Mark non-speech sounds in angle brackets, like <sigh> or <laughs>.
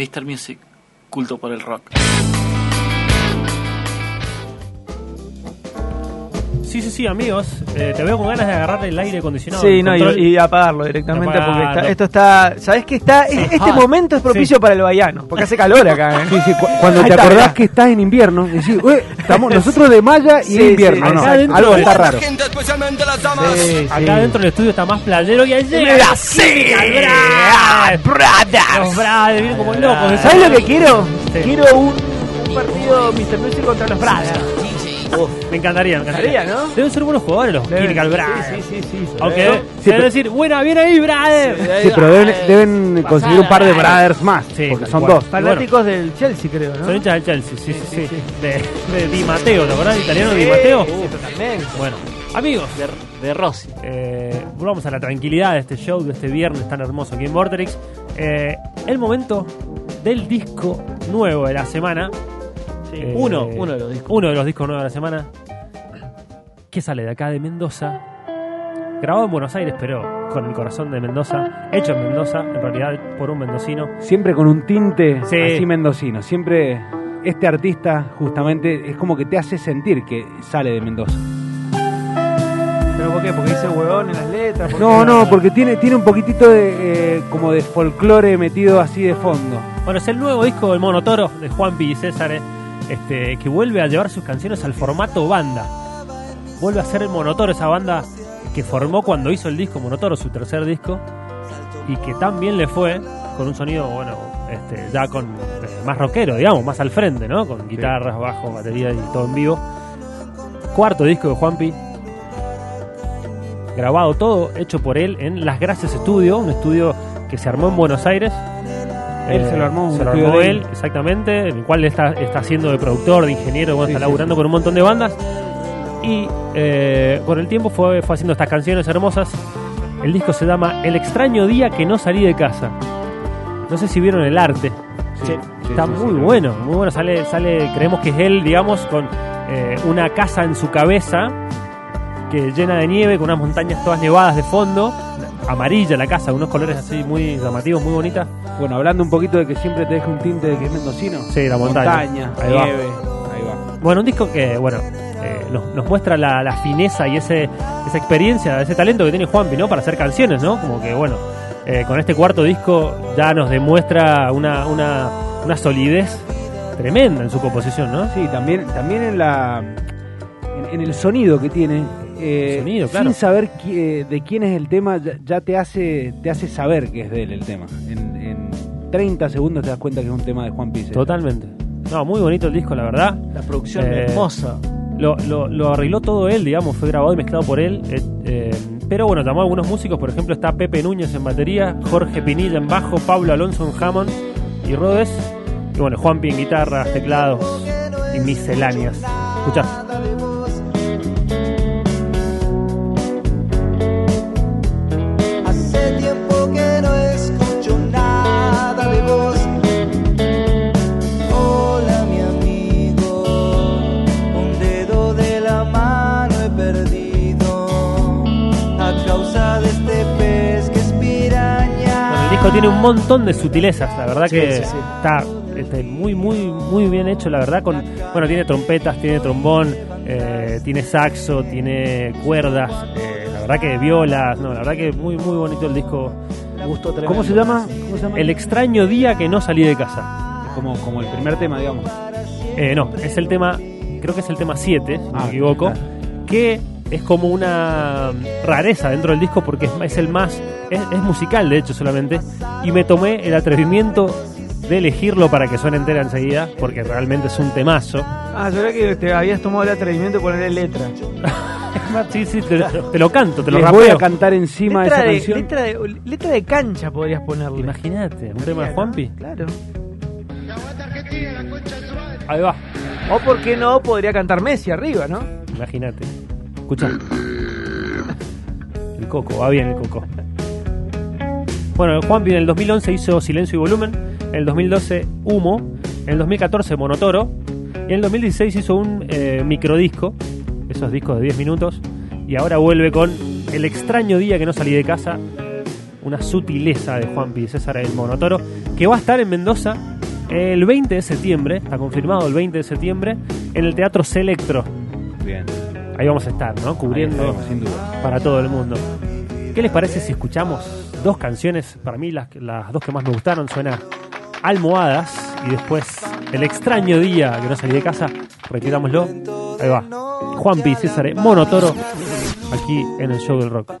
Mr. Music, culto por el rock. Sí, sí, sí, amigos. eh, te veo con ganas de agarrar el aire acondicionado. Sí, no, y, y apagarlo directamente porque está- esto está. ¿Sabes qué está? es- Este momento es propicio para el bahiano, porque hace calor acá. ¿eh? Sí, sí, cu- cuando Ahí te está, acordás que estás en invierno, decís, "Ué, estamos nosotros de malla y Sí, de invierno. sí, no, algo está raro. Gente, especialmente las damas. Sí, Acá sí. dentro del estudio está más playero que ayer. Brasil, brothers. Los vienen como locos. ¿Sabes lo que quiero? Sí. Quiero un, un partido Mr. Music contra los Brothers. Me encantaría, me encantaría. ¿no? Deben ser buenos jugadores los Deben- Chemical sí, Brothers. sí, sí, sí, Aunque deben decir, buena, bien ahí, brother. Sí, pero deben, deben conseguir un par de brothers más, Sí, porque son dos. Fanáticos del Chelsea, creo, ¿no? Son hinchas del Chelsea, sí, sí, sí. sí, sí. De, de Di Matteo, ¿te acordás? Italiano Di Matteo. sí, totalmente. Bueno, amigos, De, de Rossi. eh, volvamos a la tranquilidad de este show, de este viernes tan hermoso aquí en Vorterix. Eh, el momento del disco nuevo de la semana. Eh, Uno, uno de los discos. Uno de los discos nuevos de la semana. Que sale de acá de Mendoza. Grabado en Buenos Aires, pero con el corazón de Mendoza. Hecho en Mendoza, en realidad por un mendocino. Siempre con un tinte Sí. así mendocino. Siempre este artista justamente es como que te hace sentir que sale de Mendoza. ¿Pero por qué? Porque dice huevón en las letras. No, no, porque tiene, tiene un poquitito de eh, como de folclore metido así de fondo. Bueno, es el nuevo disco del Monotoro de Juanpi y César, eh, este, que vuelve a llevar sus canciones al formato banda. Vuelve a ser el Monotoro, esa banda que formó cuando hizo el disco Monotoro, su tercer disco, y que tan bien le fue, con un sonido, bueno, este, ya con eh, más rockero, digamos, más al frente, ¿no? Con guitarras, bajo, batería y todo en vivo. Cuarto disco de Juanpi, grabado todo, hecho por él en Las Gracias Studio, un estudio que se armó en Buenos Aires. Él se lo armó, un se lo armó él. exactamente, en el cual está, está haciendo de productor, de ingeniero, bueno, Sí, está sí, laburando con un montón de bandas. Y eh, con el tiempo fue, fue haciendo estas canciones hermosas. El disco se llama El extraño día que no salí de casa. No sé si vieron el arte. Está muy bueno, muy bueno. Sale, sale, creemos que es él, digamos, con eh, una casa en su cabeza que llena de nieve, con unas montañas todas nevadas de fondo. Amarilla la casa, unos colores así muy llamativos, muy bonitas. Bueno, hablando un poquito de que siempre te deja un tinte de que es mendocino. Sí, la montaña. Ahí va. nieve. Ahí va. Bueno, un disco que, bueno, eh, nos, nos muestra la, la fineza y ese, esa experiencia, ese talento que tiene Juanpi, ¿no? Para hacer canciones, ¿no? Como que, bueno, eh, con este cuarto disco ya nos demuestra una, una, una solidez tremenda en su composición, ¿no? Sí, también, también en la en, en el sonido que tiene. eh, Sonido, claro. Sin saber qui- eh, de quién es el tema, ya, ya te hace te hace saber que es de él el tema. En 30 segundos te das cuenta que es un tema de Juan Pizzi. Totalmente. No, muy bonito el disco, la verdad. La producción Eh, hermosa. Lo, lo, lo arregló todo él, digamos, fue grabado y mezclado por él. eh, eh, pero bueno, llamó a algunos músicos, por ejemplo está Pepe Núñez en batería, Jorge Pinilla en bajo, Pablo Alonso en Hammond y Rhodes. Y bueno, Juanpi en guitarras, teclados y misceláneas. Escuchá. Disco tiene un montón de sutilezas, la verdad Sí, que sí, sí. está este, muy, muy, muy bien hecho, la verdad. Con, bueno, tiene trompetas, tiene trombón, eh, tiene saxo, tiene cuerdas, eh, la verdad que violas, no, la verdad que muy, muy bonito el disco. Gusto tremendo. ¿Cómo se llama? ¿Cómo se llama? El extraño día que no salí de casa. como, como el primer tema, digamos. Eh, no, es el tema, creo que es el tema 7, si no Ah, me equivoco, claro. que es como una rareza dentro del disco porque es, es el más, es, es musical de hecho solamente, y me tomé el atrevimiento de elegirlo para que suene entera enseguida, porque realmente es un temazo. Ah, yo creo que te habías tomado el atrevimiento de ponerle letra. <laughs> Sí, sí, te, te lo canto, te lo Les voy a rapeo. cantar encima Letra esa de, canción. letra, de, letra de cancha podrías ponerle. Imagínate, un tema de Juanpi. Claro. Ahí va, O por qué no, podría cantar Messi arriba, ¿no? imagínate. Escucha. El coco, va bien el coco. Bueno, Juanpi en el 2011 hizo Silencio y Volumen, en el 2012 Humo, en el 2014 Monotoro, y en el 2016 hizo un eh, microdisco, esos discos de 10 minutos, y ahora vuelve con El extraño día que no salí de casa, una sutileza de Juanpi César el Monotoro, que va a estar en Mendoza el 20 de septiembre, está confirmado el 20 de septiembre, en el Teatro Selectro. Bien. Ahí vamos a estar, ¿no? Cubriendo estaremos, sin duda. para todo el mundo. ¿Qué les parece si escuchamos dos canciones? Para mí las, las dos que más me gustaron suena Almohadas y después El extraño día que no salí de casa. Retirámoslo. Ahí va. Juan P. César Monotoro aquí en el show del rock.